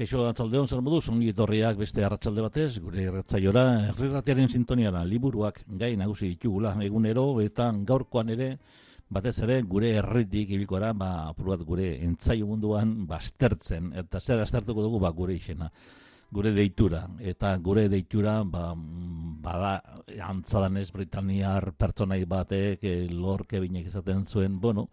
Keixo atzaldeon zer moduz, ongi etorriak beste arratsalde batez, gure erratzaiora, erratiaren sintoniara, liburuak gai nagusi ditugula egunero, eta gaurkoan ere, batez ere, gure erritik ibilkoara, ba, apur bat gure entzaio munduan, bastertzen, eta zer aztertuko dugu, ba, gure izena gure deitura. Eta gure deitura ba bada antzadan ez britaniar pertsonai batek eh, lorke binek esaten zuen bueno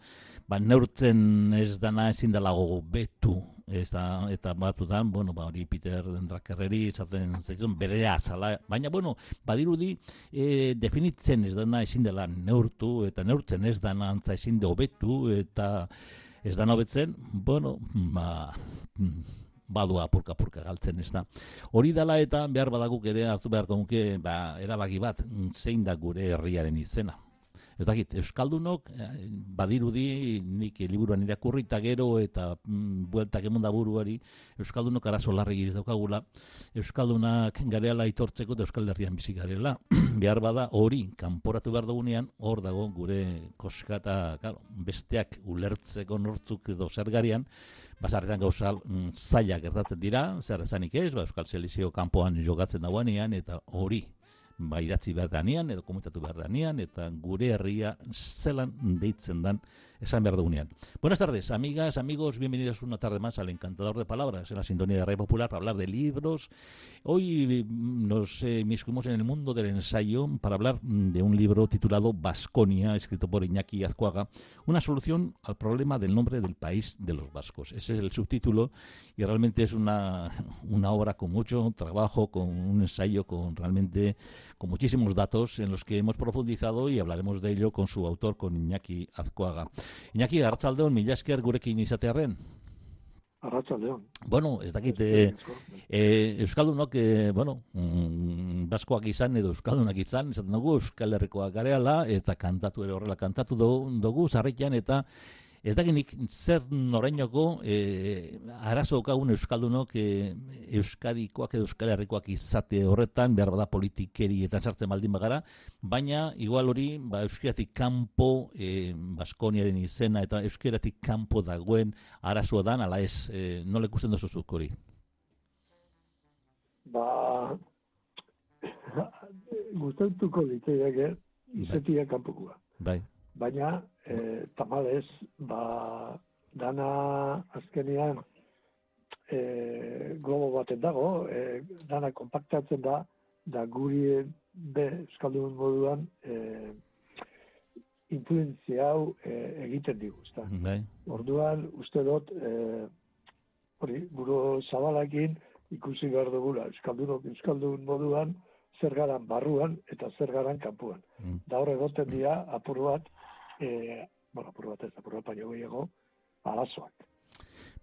ba neurtzen ez dana ezin dela betu eta eta batutan bueno ba hori Peter Dendrakerreri esaten zaizun berea sala baina bueno badirudi e, definitzen ez dana ezin dela neurtu eta neurtzen ez dana antza ezin de hobetu eta ez dana hobetzen bueno ba badua apurka-apurka galtzen ez da. Hori dala eta behar badaguk ere hartu beharko nuke ba, erabaki bat zein da gure herriaren izena. Ez dakit, Euskaldunok eh, badirudi nik liburuan irakurri eta gero eta mm, bueltak emunda buruari Euskaldunok arazo larri giriz daukagula. Euskaldunak gareala itortzeko eta Euskal Herrian bizi garela. Behar bada hori kanporatu behar dugunean hor dago gure koska eta claro, besteak ulertzeko nortzuk edo zer garian basarretan gauza mm, zailak gertatzen dira, zer ezanik ez, ba, Euskal Selizio kanpoan jogatzen dagoenean eta hori ba, idatzi behar danean, edo komentatu behar danean, eta gure herria zelan esan behar. Buenas tardes, amigas, amigos, bienvenidos una tarde más al Encantador de Palabras, en la sintonía de Radio Popular, para hablar de libros. Hoy mm, nos eh, en el mundo del ensayo para hablar mm, de un libro titulado Vasconia, escrito por Iñaki Azcuaga, una solución al problema del nombre del país de los vascos. Ese es el subtítulo y realmente es una, una obra con mucho trabajo, con un ensayo, con realmente con muchísimos datos en los que hemos profundizado y hablaremos de ello con su autor, con Iñaki Azcuaga. Iñaki, Arratzaldeon, mila esker gurekin izatearren. Arratzaldeon. Bueno, ez dakit, eh, eh, Euskaldunok, eh, bueno, mm, baskoak izan edo Euskaldunak izan, esaten dugu Euskal Herrikoak gareala, eta kantatu ere horrela kantatu dugu, zarrikian, eta Ez dakinik zer norainoko e, arazo okagun Euskaldunok e, Euskadikoak edo Euskal Herrikoak izate horretan, behar bada politikeri eta sartzen baldin bagara, baina igual hori ba, Euskaratik kanpo e, Baskoniaren izena eta Euskaratik kanpo dagoen arazoa dan, ala ez, e, nola ikusten duzuzuk hori? Ba, gustatuko diteiak, eh? izatia kanpokoa. Bai baina e, tamalez, ba, dana azkenean e, globo baten dago, e, dana kompaktatzen da, da guri be eskaldun moduan e, influenzia hau e, egiten digu, ezta. Bai. Orduan, uste dut, e, hori, buru zabalakin ikusi behar dugula, euskaldunok euskaldun moduan, zer garan barruan eta zer garan kanpuan. Mm. Da hor egoten dira, apur bat, eh, bueno, bat gehiago.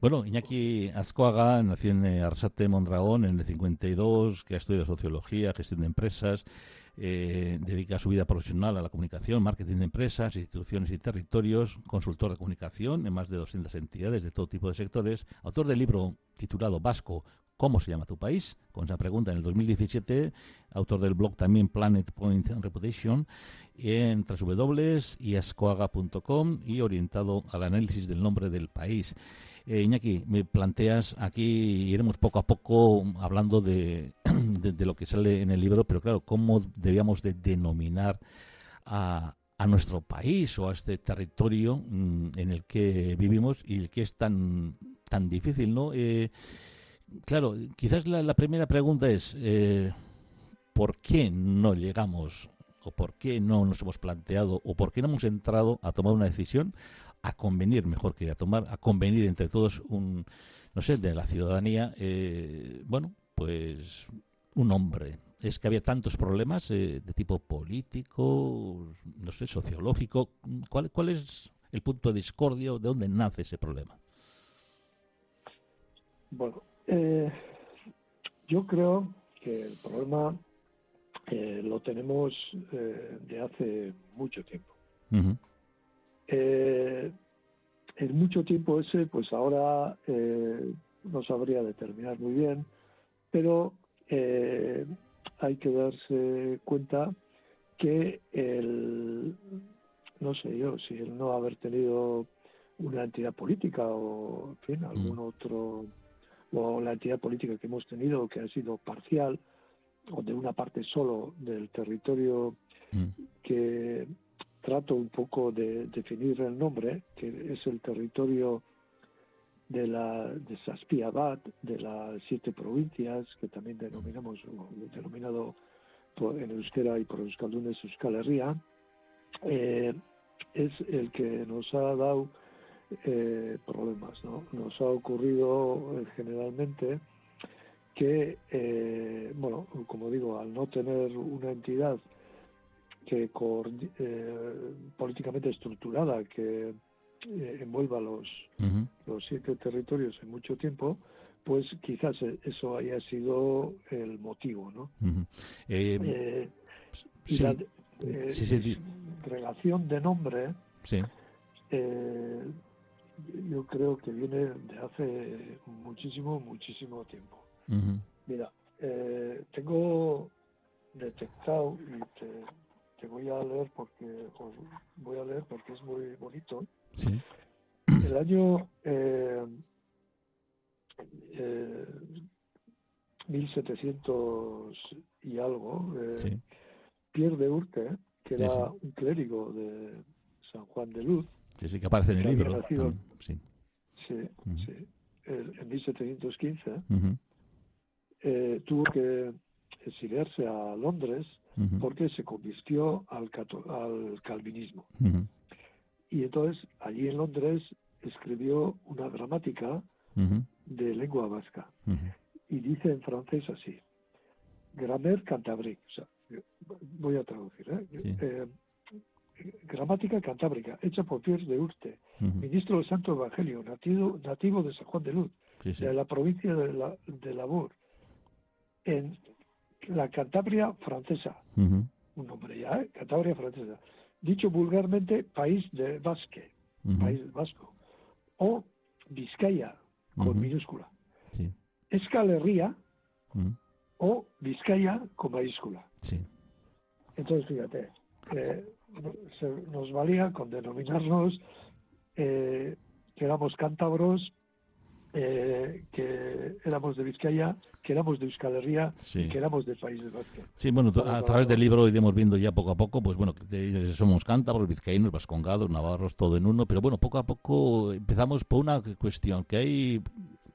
Bueno, Iñaki Azcoaga nació en eh, Arsate, Mondragón, en el 52, que ha estudiado sociología, gestión de empresas, eh, dedica su vida profesional a la comunicación, marketing de empresas, instituciones y territorios, consultor de comunicación en más de 200 entidades de todo tipo de sectores, autor del libro titulado Vasco, ¿Cómo se llama tu país? Con esa pregunta en el 2017, autor del blog también Planet Point Reputation, en www.iascoaga.com y orientado al análisis del nombre del país. Eh, Iñaki, me planteas aquí, iremos poco a poco hablando de, lo que sale en el libro, pero claro, ¿cómo debíamos de denominar a, a nuestro país o a este territorio mm, en el que vivimos y el que es tan, tan difícil, ¿no? Eh, claro, quizás la, primera pregunta es, eh, ¿por qué no llegamos o por qué no nos hemos planteado o por qué no hemos entrado a tomar una decisión a convenir, mejor que a tomar, a convenir entre todos un, no sé, de la ciudadanía, eh, bueno, pues un hombre. Es que había tantos problemas eh, de tipo político, no sé, sociológico. ¿Cuál, ¿Cuál es el punto de discordio? ¿De dónde nace ese problema? Bueno, eh, yo creo que el problema eh, lo tenemos eh, de hace mucho tiempo. Eh, en mucho tiempo ese, pues ahora no sabría determinar muy bien, pero hay que darse cuenta que el, no sé yo, si el no haber tenido una entidad política o, en fin, algún otro, o la entidad política que hemos tenido que ha sido parcial, o de una parte solo del territorio mm. que trato un poco de definir el nombre, que es el territorio de la de Saspiabat, de las siete provincias, que también denominamos, denominado en euskera y por euskaldunes Euskal Herria, eh, es el que nos ha dado eh, problemas, ¿no? Nos ha ocurrido eh, generalmente que, eh, bueno, como digo, al no tener una entidad que eh, políticamente estructurada que eh, envuelva los, los siete territorios en mucho tiempo, pues quizás e, eso haya sido el motivo, ¿no? Eh, la relación de nombre, yo creo que viene de hace muchísimo, muchísimo tiempo. Mira, eh, tengo detectado y te, voy a leer porque voy a leer porque es muy bonito. Sí. El año eh, 1700 eh, y algo, eh, Pierre de Urte, que era un clérigo de San Juan de Luz, que sí que aparece en el libro. sí, sí, sí. en 1715, eh, tuvo que exiliarse a Londres porque se convirtió al, al calvinismo. Y entonces allí en Londres escribió una gramática de lengua vasca. Y dice en francés así, o sea, voy a traducir, ¿eh? eh gramática cantábrica, hecha por Pierre de Urte, ministro del Santo Evangelio, nativo, nativo de San Juan de Luz, de la provincia de, la, de Labor, en la Cantabria francesa, un nombre ya, ¿eh? Cantabria francesa, dicho vulgarmente país de Basque, país vasco, o Vizcaya, con minúscula. Sí. Escalería o Vizcaya con mayúscula. Entonces, fíjate, eh, se, nos valía con denominarnos eh, que éramos cántabros, eh, que éramos de Vizcaya, que éramos de Euskal Herria, que éramos de Países Vascos. Sí, bueno, a través del libro iremos viendo ya poco a poco, pues bueno, que somos cántabros, vizcaínos, vascongados, navarros, todo en uno, pero bueno, poco a poco empezamos por una cuestión, que hay,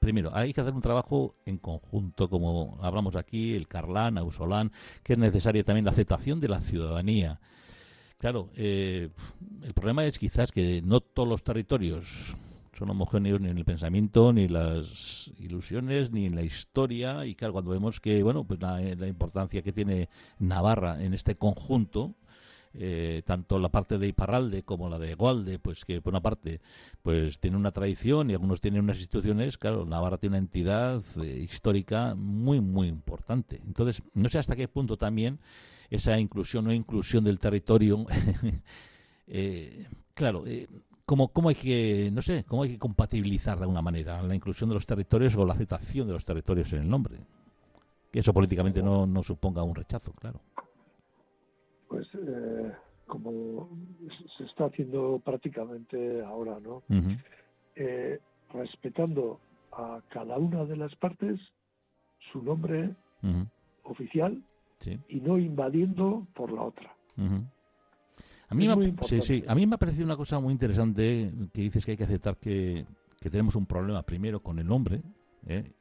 primero, hay que hacer un trabajo en conjunto, como hablamos aquí, el Carlán, Ausolán, que es necesaria también la aceptación de la ciudadanía. Claro, eh, el problema es quizás que no todos los territorios son homogéneos ni en el pensamiento, ni en las ilusiones, ni en la historia. Y claro, cuando vemos que, bueno, pues la, importancia que tiene Navarra en este conjunto, eh, tanto la parte de Iparralde como la de Gualde, pues que por una parte pues tiene una tradición y algunos tienen unas instituciones, claro, Navarra tiene una entidad eh, histórica muy, muy importante. Entonces, no sé hasta qué punto también esa inclusión o inclusión del territorio. eh, claro, eh, ¿cómo, ¿cómo, hay que, no sé, cómo hay que compatibilizar de alguna manera la inclusión de los territorios o la aceptación de los territorios en el nombre? Que eso políticamente no, no suponga un rechazo, claro. Pues eh, como se está haciendo prácticamente ahora, ¿no? eh, respetando a cada una de las partes su nombre oficial y no invadiendo por la otra. A mí, me, sí, sí. a mí me ha parecido una cosa muy interesante que dices que hay que aceptar que, tenemos un problema primero con el nombre ¿eh?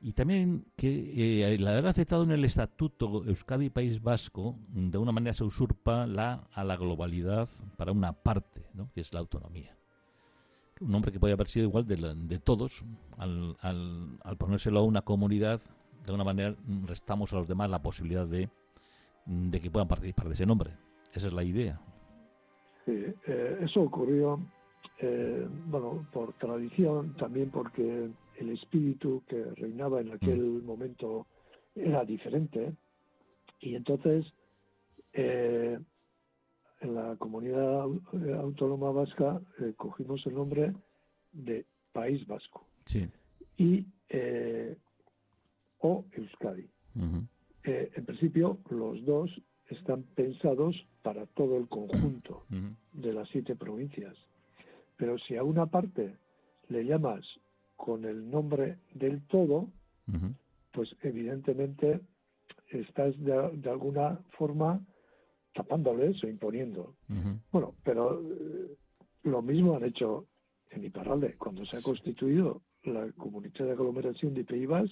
y también que eh, el haber aceptado en el estatuto Euskadi País Vasco de una manera se usurpa la, a la globalidad para una parte, ¿no? que es la autonomía. Un nombre que puede haber sido igual de, de todos, al, al, al ponérselo a una comunidad de alguna manera mm, restamos a los demás la posibilidad de, mm, de que puedan participar de ese nombre. Esa es la idea. Sí, eh, eso ocurrió, eh, bueno, por tradición, también porque el espíritu que reinaba en aquel mm. momento era diferente. Y entonces, eh, en la comunidad autónoma vasca cogimos el nombre de País Vasco. Sí. Y eh, o Euskadi. en principio, los dos están pensados para todo el conjunto de las siete provincias. Pero si a una parte le llamas con el nombre del todo, pues evidentemente estás de, alguna forma tapándoles o imponiendo. Bueno, pero eh, lo mismo han hecho en Iparralde. Cuando se ha constituido la Comunidad de Aglomeración de Peibas,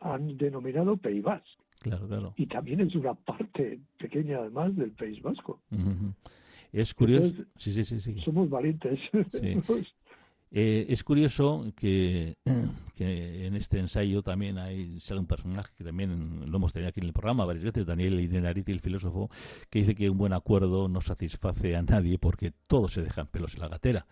han denominado Peibas. Claro, claro. Y también es una parte pequeña, además, del País Vasco. Es curioso. sí, sí, sí, Somos valientes. Eh, es curioso que, en este ensayo también hay sale un personaje que también lo hemos tenido aquí en el programa varias veces, Daniel Idenariti, el filósofo, que dice que un buen acuerdo no satisface a nadie porque todos se dejan pelos en la gatera.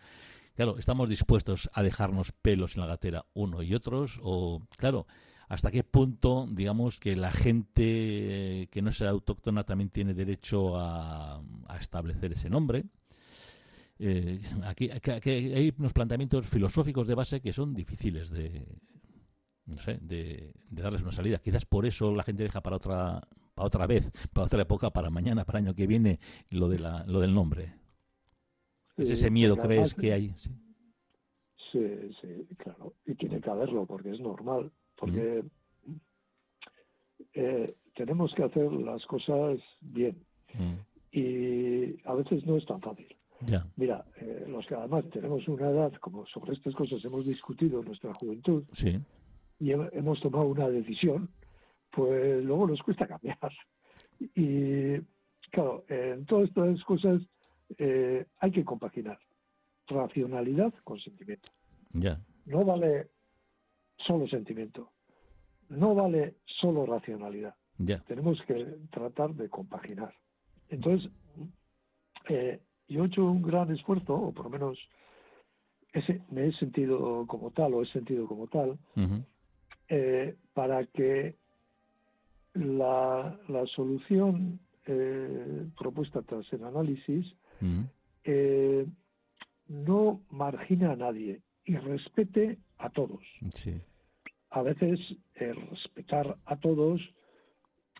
Claro, ¿estamos dispuestos a dejarnos pelos en la gatera uno y otros? O, claro, hasta qué punto, digamos, que la gente que no sea autóctona también tiene derecho a, establecer ese nombre. Eh, aquí, hay unos planteamientos filosóficos de base que son difíciles de, no sé, de, darles una salida. Quizás por eso la gente deja para otra, para otra vez, para otra época, para mañana, para el año que viene, lo de la, lo del nombre. ¿Es ese miedo crees que hay? Sí. sí, sí, claro. Y tiene que haberlo porque es normal porque eh, tenemos que hacer las cosas bien y a veces no es tan fácil. Mira, eh, los que además tenemos una edad, como sobre estas cosas hemos discutido en nuestra juventud, y hemos tomado una decisión, pues luego nos cuesta cambiar. Y claro, en todas estas cosas eh, hay que compaginar racionalidad con sentimiento. No vale solo sentimiento. No vale solo racionalidad. Tenemos que tratar de compaginar. Entonces, eh, yo he hecho un gran esfuerzo, o por lo menos ese, me he sentido como tal, o he sentido como tal, eh, para que la, la solución eh, propuesta tras el análisis no margina a nadie y respete a todos. Sí a veces el respetar a todos,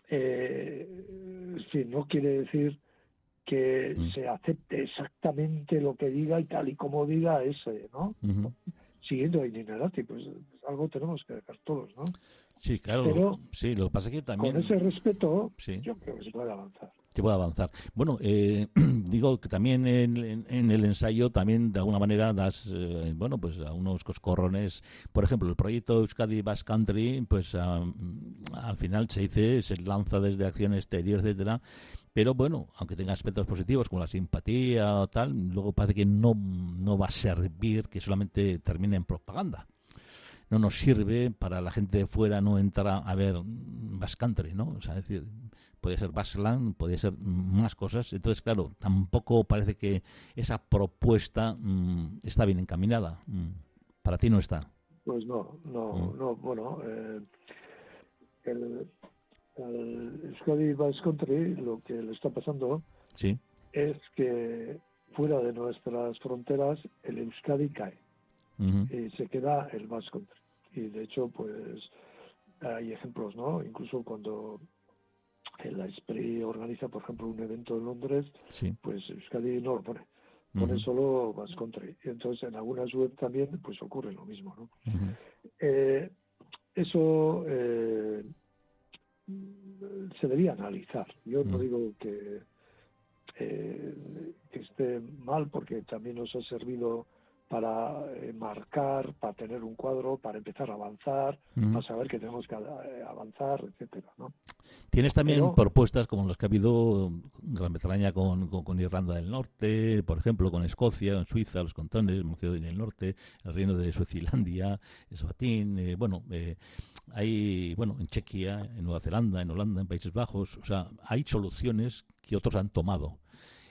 eh, no quiere decir que mm. se acepte exactamente lo que diga y tal y como diga ese, ¿no? Siguiendo a Ininarati, pues algo tenemos que dejar todos, ¿no? Sí, claro. Pero sí, lo que pasa es que también... Con ese respeto, yo creo que se puede avanzar que pueda avanzar. Bueno, eh, digo que también en, el ensayo también de alguna manera das, eh, bueno, pues a unos coscorrones, por ejemplo, el proyecto Euskadi Bass Country, pues al final se dice, se lanza desde acción exterior, etcétera, pero bueno, aunque tenga aspectos positivos como la simpatía o tal, luego parece que no, no va a servir que solamente termine en propaganda no nos sirve para la gente de fuera no entrar a ver Bass Country, ¿no? O sea, es decir, podía ser Bassland, podía ser más cosas. Entonces, claro, tampoco parece que esa propuesta mm, está bien encaminada. Mm, para ti no está. Pues no, no, mm. no. Bueno, eh, el, el Bass Country lo que le está pasando ¿Sí? es que fuera de nuestras fronteras el Euskadi cae y se queda el Bass Country. Y de hecho, pues hay ejemplos, ¿no? Incluso cuando la SPRI organiza, por ejemplo, un evento en Londres, pues Euskadi no lo pone. Pone solo Basque Country. Y entonces en algunas web también pues ocurre lo mismo. ¿no? Eh, eso eh, se debía analizar. Yo no digo que, eh, que esté mal porque también nos ha servido para eh, marcar, para tener un cuadro, para empezar a avanzar, para saber que tenemos que eh, avanzar, etcétera, ¿no? Tienes también propuestas como las que ha habido en Gran Bretaña con, con, Irlanda del Norte, por ejemplo, con Escocia, en Suiza, los contones, Macedonia del Norte, el reino de Suecilandia, Eswatín, eh, bueno, hay, bueno, en Chequia, en Nueva Zelanda, en Holanda, en Países Bajos, o sea, hay soluciones que otros han tomado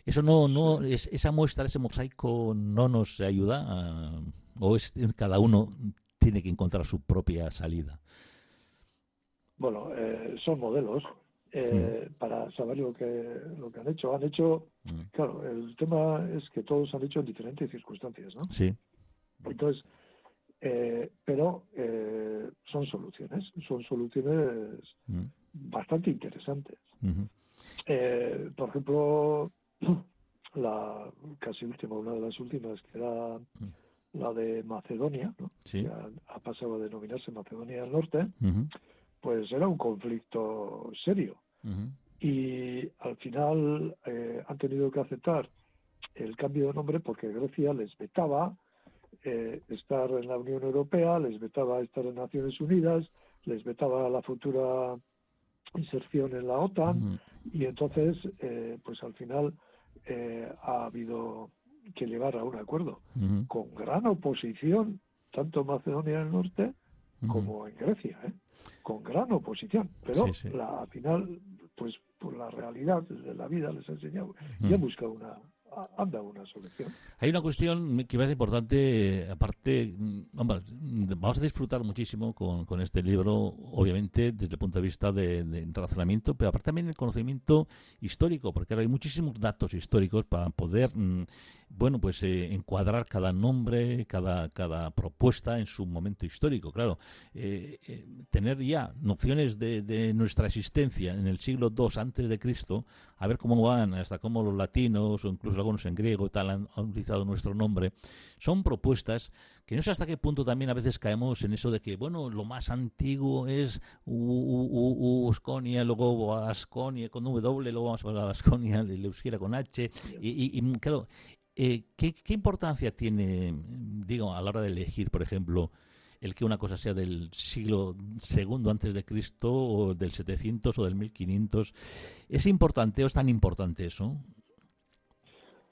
eso no, no, es, esa muestra, ese mosaico no nos ayuda, o es cada uno tiene que encontrar su propia salida. bueno, eh, son modelos eh, mm. para saber lo que, lo que han hecho. Han hecho, mm. claro, el tema es que todos han hecho en diferentes circunstancias, ¿no? Sí. Entonces, eh, pero eh, son soluciones, son soluciones mm. bastante interesantes. Eh, por ejemplo, la casi última, una de las últimas, que era la de Macedonia, ¿no? que ha, pasado a denominarse Macedonia del Norte, pues era un conflicto serio. Y al final han tenido que aceptar el cambio de nombre porque Grecia les vetaba eh, estar en la Unión Europea, les vetaba estar en Naciones Unidas, les vetaba la futura inserción en la OTAN. Y entonces, eh, pues al final eh, ha habido que llegar a un acuerdo con gran oposición, tanto en Macedonia del Norte como en Grecia, con gran oposición, pero La, al final, pues por la realidad de la vida les ha enseñado y ha buscado una, solución. Hay una cuestión que me parece importante, aparte, mm, vamos, a disfrutar muchísimo con, con, este libro, obviamente desde el punto de vista de, de, razonamiento, pero aparte también el conocimiento histórico, porque ahora hay muchísimos datos históricos para poder mm, bueno, pues eh, encuadrar cada nombre, cada, cada propuesta en su momento histórico. Claro, eh, eh, tener ya nociones de, de, nuestra existencia en el siglo II antes de Cristo, a ver cómo van, hasta cómo los latinos o incluso algunos en griego tal han, utilizado nuestro nombre, son propuestas que no sé hasta qué punto también a veces caemos en eso de que, bueno, lo más antiguo es Usconia, luego Asconia con W, luego vamos a hablar de Asconia, el euskera con H, y, y claro, eh, ¿qué, importancia tiene, digo, a la hora de elegir, por ejemplo, el que una cosa sea del siglo segundo antes de Cristo o del 700 o del 1500? ¿Es importante o es tan importante eso?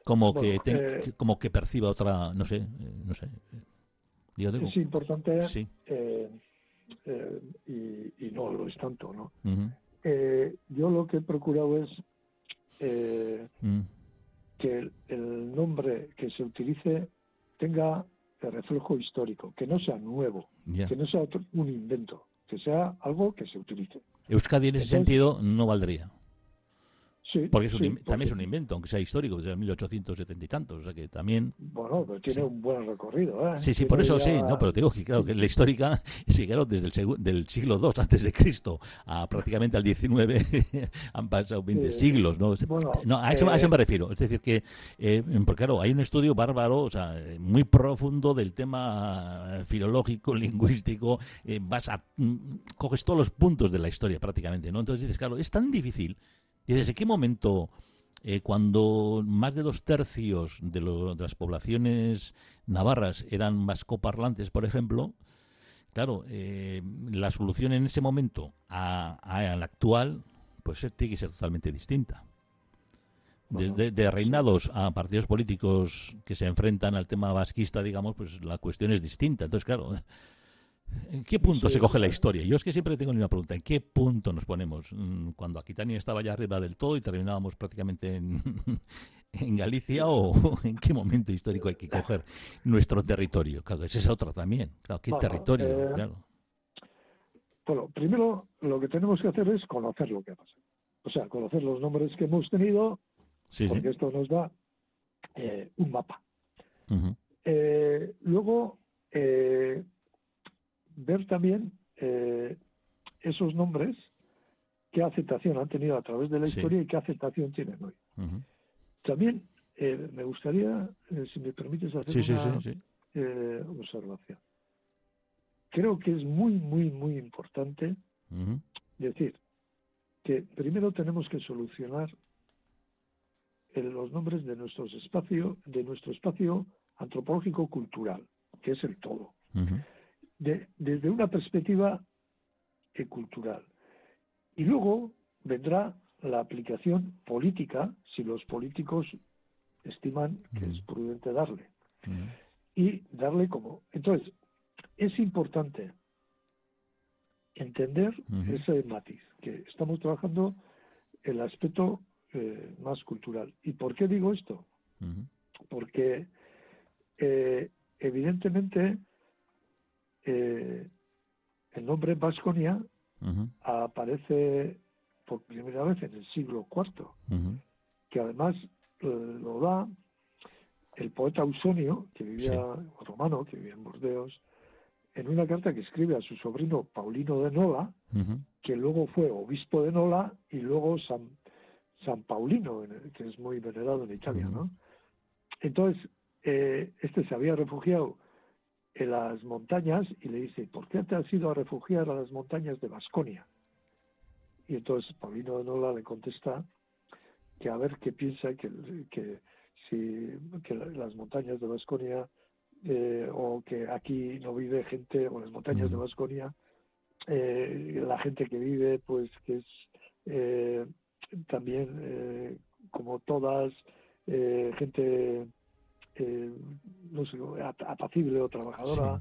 Como que eh, como que perciba otra, no sé, eh, no sé. es importante sí. y, no lo es tanto, ¿no? yo lo que he procurado es mm que el, nombre que se utilice tenga el reflejo histórico, que no sea nuevo, que no sea un invento, que sea algo que se utilice. Euskadi en ese sentido no valdría. Porque también es un invento, aunque sea histórico, desde 1870 y tantos, o sea que también... Bueno, pero tiene un buen recorrido, ¿eh? Sí, sí, por eso sí, no, pero te digo que claro, que la histórica, sí, claro, desde el del siglo II antes de Cristo a prácticamente al XIX han pasado 20 siglos, ¿no? no a, eso, me eh, refiero, es decir que, eh, porque claro, hay un estudio bárbaro, o sea, muy profundo del tema filológico, lingüístico, eh, vas a, mm, coges todos los puntos de la historia prácticamente, ¿no? Entonces dices, claro, es tan difícil ¿Y desde qué momento, eh, cuando más de dos tercios de, las poblaciones navarras eran vascoparlantes, por ejemplo, claro, eh, la solución en ese momento a, la actual, pues tiene que ser totalmente distinta. Desde de reinados a partidos políticos que se enfrentan al tema vasquista, digamos, pues la cuestión es distinta. Entonces, claro, ¿En qué punto se coge la historia? Yo es que siempre tengo una pregunta. ¿En qué punto nos ponemos? Mm, ¿Cuando Aquitania estaba ya arriba del todo y terminábamos prácticamente en, en Galicia o en qué momento histórico hay que coger nuestro territorio? Claro, ese es otro también. Claro, ¿qué territorio? Eh, bueno, primero lo que tenemos que hacer es conocer lo que ha pasado. O sea, conocer los nombres que hemos tenido, porque esto nos da eh, un mapa. Eh, luego, ver también eh, esos nombres, qué aceptación han tenido a través de la historia y qué aceptación tienen hoy. También eh, me gustaría, eh, si me permites, hacer una observación. Creo que es muy, muy, muy importante decir que primero tenemos que solucionar los nombres de nuestro espacio, de nuestro espacio antropológico cultural, que es el todo desde una perspectiva cultural. Y luego vendrá la aplicación política, si los políticos estiman que es prudente darle. Y darle como. Entonces, es importante entender ese matiz, que estamos trabajando el aspecto eh, más cultural. ¿Y por qué digo esto? Porque eh, evidentemente eh, el nombre Vasconia aparece por primera vez en el siglo IV, que además eh, lo da el poeta Ausonio, que vivía, romano, que vivía en Burdeos, en una carta que escribe a su sobrino Paulino de Nola, que luego fue obispo de Nola y luego San, San Paulino, que es muy venerado en Italia, ¿no? Entonces, eh, este se había refugiado en las montañas y le dice, ¿por qué te has ido a refugiar a las montañas de Vasconia? Y entonces Paulino de Nola le contesta que a ver qué piensa que, que si que las montañas de Vasconia eh, o que aquí no vive gente o las montañas de Vasconia eh, la gente que vive pues que es eh, también como todas gente no sé, apacible o trabajadora.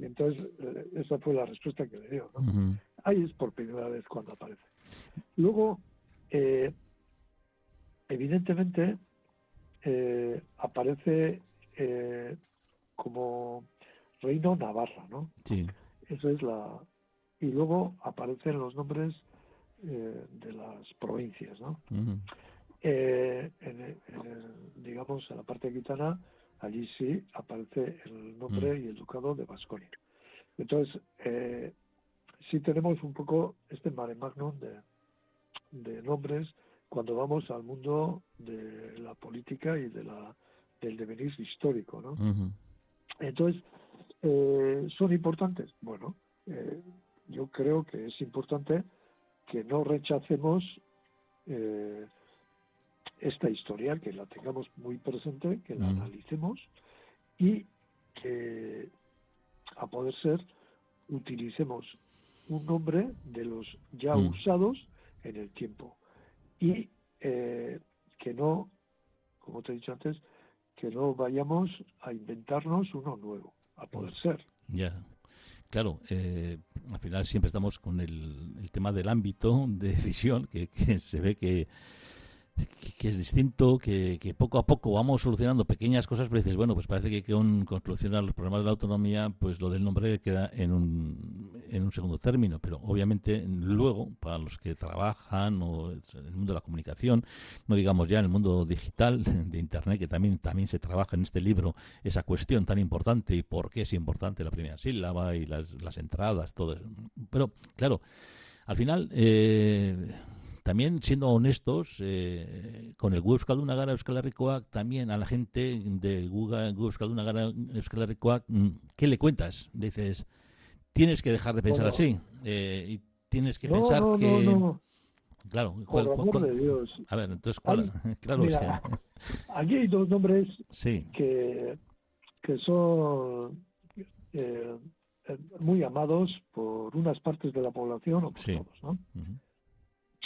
entonces, esa fue la respuesta que le dio. Ahí es por primera vez cuando aparece. Luego, evidentemente, eh, aparece eh, como reino Navarra, ¿no? Sí. Eso es la... Y luego aparecen los nombres eh, de las provincias, ¿no? En, digamos, en la parte gitana, allí sí aparece el nombre y el ducado de Vasconia. Entonces, sí tenemos un poco este mare magnum de, de nombres cuando vamos al mundo de la política y de la del devenir histórico, ¿no? Entonces, eh, ¿son importantes? Bueno, eh, yo creo que es importante que no rechacemos eh, esta historia, que la tengamos muy presente, que la analicemos y que, a poder ser, utilicemos un nombre de los ya usados en el tiempo y eh, que no, como te he dicho antes, que no vayamos a inventarnos uno nuevo, a poder ser. Ya. Claro, eh, al final siempre estamos con el, el, tema del ámbito de decisión, que se ve que que, es distinto, que, poco a poco vamos solucionando pequeñas cosas, pero dices, bueno, pues parece que con, solucionar los problemas de la autonomía, pues lo del nombre queda en un, en un segundo término, pero obviamente luego, para los que trabajan o en el mundo de la comunicación, no digamos ya en el mundo digital, de Internet, que también, también se trabaja en este libro, esa cuestión tan importante y por qué es importante la primera sílaba y las, las entradas, todo eso. Pero, claro, al final... Eh, también siendo honestos, eh, con el Euskalduna Gara Euskal Herrikoak, también a la gente de Euskalduna Gara mm, ¿qué le cuentas? Dices, tienes que dejar de pensar así eh, y tienes que pensar que... No, no. Claro, ¿cuál, de Dios. A ver, entonces, ¿cuál? claro, aquí hay dos nombres que, que son eh, muy amados por unas partes de la población o por todos, ¿no?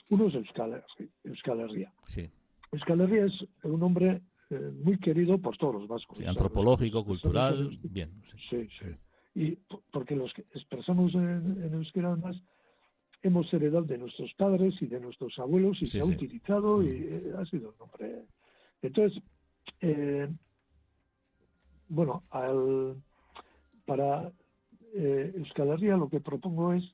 Uno es Euskal, Euskal Herria. Sí. Euskal Herria es un hombre eh, muy querido por todos los vascos. antropológico, cultural, bien. Sí, sí. Y porque los que expresamos en, en euskera además hemos heredado de nuestros padres y de nuestros abuelos y se ha utilizado y mm. eh, ha sido un nombre. Entonces, eh, bueno, al, para eh, Euskal Herria lo que propongo es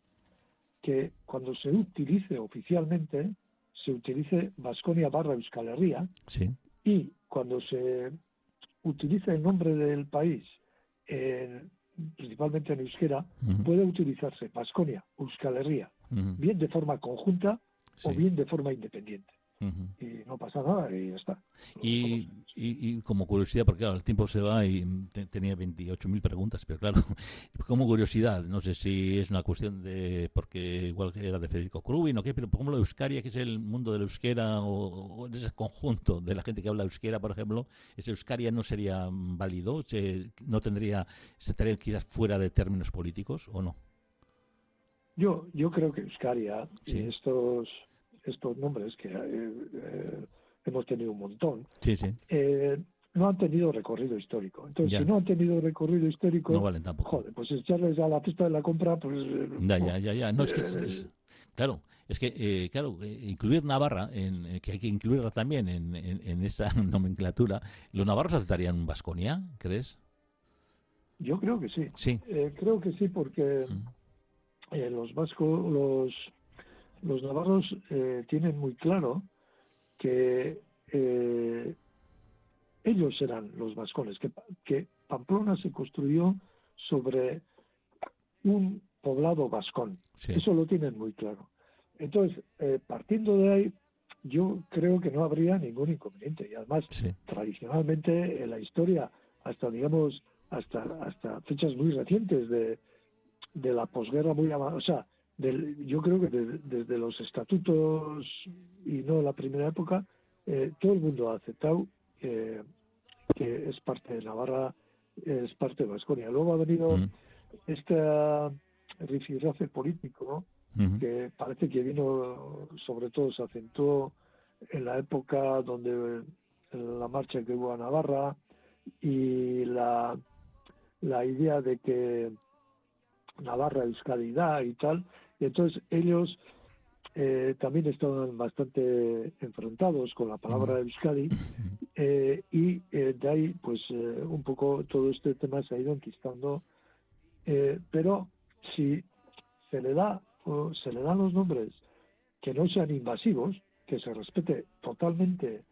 que cuando se utilice oficialmente, se utilice Vasconia barra Euskal Herria, sí. y cuando se utilice el nombre del país, principalmente en euskera, puede utilizarse Vasconia, Euskal Herria, bien de forma conjunta o bien de forma independiente. Y no pasa nada y ya está. Y, y, como curiosidad, porque claro, el tiempo se va y tenía 28.000 preguntas, pero claro, como curiosidad, no sé si es una cuestión de, porque igual era de Federico Crubin o qué, pero como lo Euskaria, que es el mundo de la euskera o, ese conjunto de la gente que habla euskera, por ejemplo, ese Euskaria no sería válido, se, no tendría, se que ir fuera de términos políticos o no. Yo, yo creo que Euskaria y estos estos nombres, que eh, eh, hemos tenido un montón, eh, no han tenido recorrido histórico. Entonces, si no han tenido recorrido histórico, no valen tampoco. Joder, pues echarles a la pista de la compra, pues... Ya, ya, ya, ya. No, es que... claro, es que, claro, incluir Navarra, en, que hay que incluirla también en, en, esa nomenclatura, ¿los navarros aceptarían Vasconia, crees? Yo creo que sí. Sí. creo que sí, porque... Eh, los vascos, los, los navarros eh, tienen muy claro que eh, ellos eran los vascones, que, que Pamplona se construyó sobre un poblado vascón. Eso lo tienen muy claro. Entonces, eh, partiendo de ahí, yo creo que no habría ningún inconveniente. Y además, tradicionalmente en la historia, hasta digamos, hasta hasta fechas muy recientes de, de la posguerra muy o sea, del, yo creo que desde los estatutos y no la primera época, eh, todo el mundo ha aceptado que es parte de Navarra, es parte de Vasconia. Luego ha venido este rifirrafe político, que parece que vino, sobre todo se acentuó en la época donde la marcha que hubo a Navarra y la, la idea de que Navarra euskadidad y tal, y entonces ellos eh, también estaban bastante enfrentados con la palabra Euskadi eh, y eh, de ahí pues eh, un poco todo este tema se ha ido enquistando pero si se le da o se le dan los nombres que no sean invasivos que se respete totalmente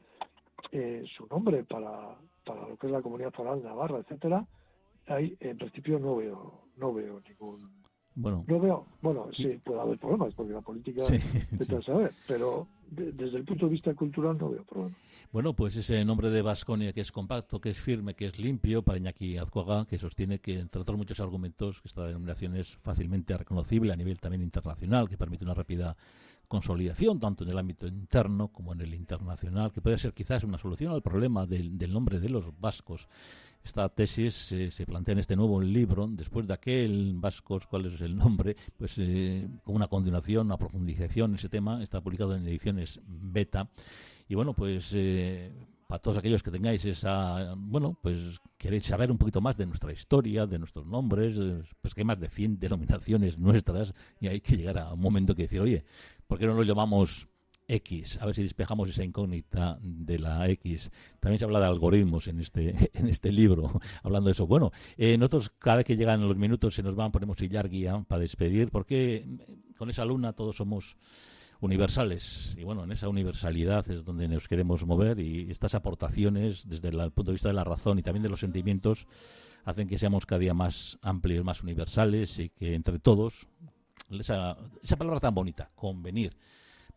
su nombre para, para lo que es la comunidad foral Navarra etcétera ahí en principio no veo no veo ningún bueno, no veo, bueno, sí, puede haber problemas, porque la política sí, sí. saber, pero desde el punto de vista cultural no veo problemas. Bueno, pues ese nombre de Vasconia que es compacto, que es firme, que es limpio, para Iñaki Azcuaga, que sostiene que, entre otros muchos argumentos, que esta denominación es fácilmente reconocible a nivel también internacional, que permite una rápida consolidación, tanto en el ámbito interno como en el internacional, que puede ser quizás una solución al problema del, del nombre de los vascos esta tesis se plantea en este nuevo libro, después de aquel Vascos, ¿cuál es el nombre? Pues eh, con una continuación, una profundización en ese tema, está publicado en ediciones beta. Y bueno, pues eh, para todos aquellos que tengáis esa, bueno, pues queréis saber un poquito más de nuestra historia, de nuestros nombres, pues que hay más de 100 denominaciones nuestras y hay que llegar a un momento que decir, oye, ¿por qué no lo llamamos X, a ver si despejamos esa incógnita de la X. También se habla de algoritmos en este, en este libro, hablando de eso. Bueno, eh, nosotros cada vez que llegan los minutos se nos van, ponemos hillar guía para despedir, porque con esa luna todos somos universales. Y bueno, en esa universalidad es donde nos queremos mover y estas aportaciones desde el punto de vista de la razón y también de los sentimientos hacen que seamos cada día más amplios, más universales y que entre todos, esa palabra tan bonita, convenir,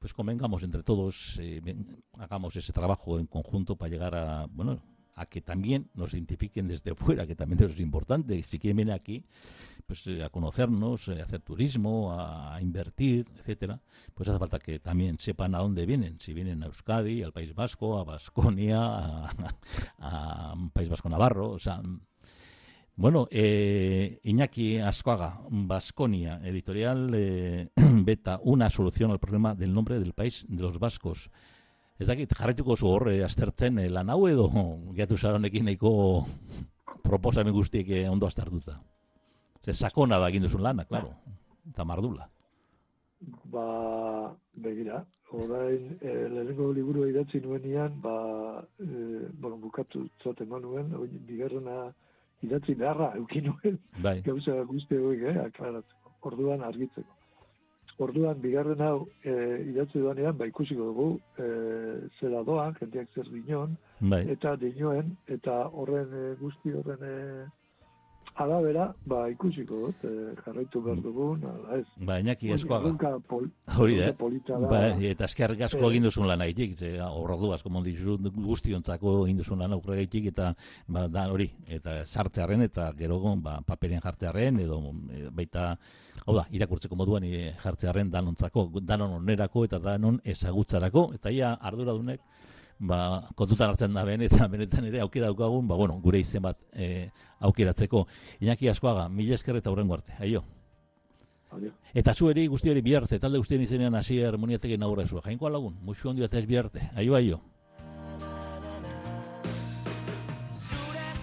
pues convengamos entre todos, eh, hagamos ese trabajo en conjunto para llegar a, bueno, a que también nos identifiquen desde fuera, que también es importante. Si quieren venir aquí, pues eh, a conocernos, eh, a hacer turismo, a, invertir, etcétera, pues hace falta que también sepan a dónde vienen. Si vienen a Euskadi, al País Vasco, a Vasconia, a, a País Vasco Navarro, o sea, bueno, eh, Iñaki Ascoaga, Vasconia, editorial eh, Beta, una solución al problema del nombre del país de los vascos. Ez dakit, jarraituko zu hor, eh, aztertzen eh, lan hau edo, gatu zaronekin nahiko proposamen guztiek eh, ondo aztertuta. Ze sakona da egin duzun lana, klaro, eta mardula. Ba, begira, orain, eh, lehenengo liburu idatzi nuenian, ba, eh, bueno, bukatu zote manuen, bigarrena, idatzi beharra eukin nuen bai. gauza guzti hori, eh, aklaratzeko, orduan argitzeko. Orduan, bigarren hau e, idatzi duanean, ba, ikusiko dugu, e, zela doan, jendeak zer dinon, bai. eta dinoen, eta horren e, guzti horren e, Arabera, ba, ikusiko dut, eh, jarraitu behar mm. dugun, ala ez. Ba, inaki eskoaga. Hori da, ba, eta eskerrik asko eh. egin duzun lan haitik, horra du, asko mondi guztiontzako egin duzun lan aurre gaitik, eta ba, da, hori, eta sartzearen, eta gero ba, paperen jartzearen, edo e, baita, hau da, irakurtzeko moduan e, jartzearen danontzako, danon onerako, eta danon ezagutzarako, eta ia arduradunek, ba, kontutan hartzen da ben, eta benetan ere aukera daukagun, ba, bueno, gure izen bat e, aukeratzeko. Iñaki askoaga, mila esker eta horrengo arte, aio. Eta zu eri guzti hori biharte, talde guztien izenean hasi harmoniateke nagurra zua. Jainkoa lagun, musu ondio eta ez biharte, aio, aio.